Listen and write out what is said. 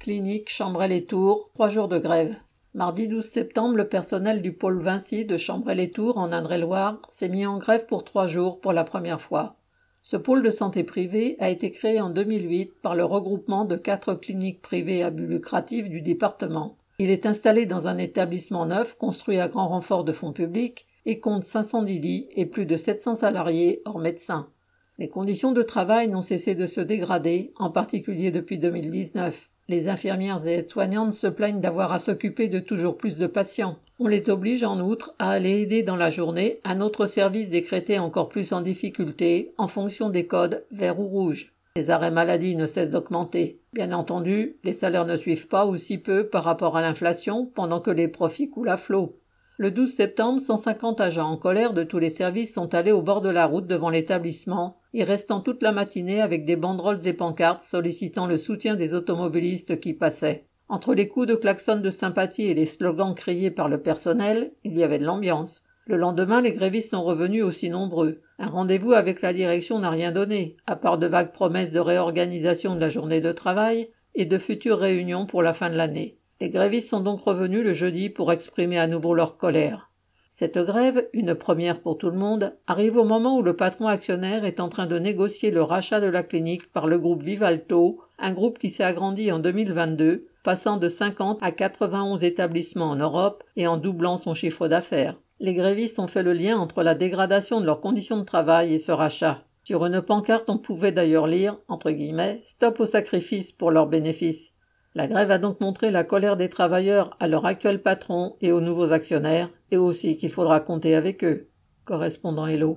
Clinique Chambray-les-Tours, trois jours de grève. Mardi 12 septembre, le personnel du pôle Vinci de Chambray-les-Tours en Indre-et-Loire s'est mis en grève pour trois jours pour la première fois. Ce pôle de santé privée a été créé en 2008 par le regroupement de quatre cliniques privées à but lucratif du département. Il est installé dans un établissement neuf construit à grand renfort de fonds publics et compte 510 lits et plus de 700 salariés hors médecins. Les conditions de travail n'ont cessé de se dégrader, en particulier depuis 2019. Les infirmières et aides-soignantes se plaignent d'avoir à s'occuper de toujours plus de patients. On les oblige en outre à aller aider dans la journée un autre service décrété encore plus en difficulté en fonction des codes vert ou rouge. Les arrêts maladie ne cessent d'augmenter. Bien entendu, les salaires ne suivent pas ou si peu par rapport à l'inflation pendant que les profits coulent à flot. Le 12 septembre, 150 agents en colère de tous les services sont allés au bord de la route devant l'établissement, y restant toute la matinée avec des banderoles et pancartes sollicitant le soutien des automobilistes qui passaient. Entre les coups de klaxon de sympathie et les slogans criés par le personnel, il y avait de l'ambiance. Le lendemain, les grévistes sont revenus aussi nombreux. Un rendez-vous avec la direction n'a rien donné, à part de vagues promesses de réorganisation de la journée de travail et de futures réunions pour la fin de l'année. Les grévistes sont donc revenus le jeudi pour exprimer à nouveau leur colère. Cette grève, une première pour tout le monde, arrive au moment où le patron actionnaire est en train de négocier le rachat de la clinique par le groupe Vivalto, un groupe qui s'est agrandi en 2022, passant de 50 à 91 établissements en Europe et en doublant son chiffre d'affaires. Les grévistes ont fait le lien entre la dégradation de leurs conditions de travail et ce rachat. Sur une pancarte, on pouvait d'ailleurs lire, entre guillemets, Stop au sacrifice pour leurs bénéfices. La grève a donc montré la colère des travailleurs à leur actuel patron et aux nouveaux actionnaires, et aussi qu'il faudra compter avec eux. Correspondant Hello.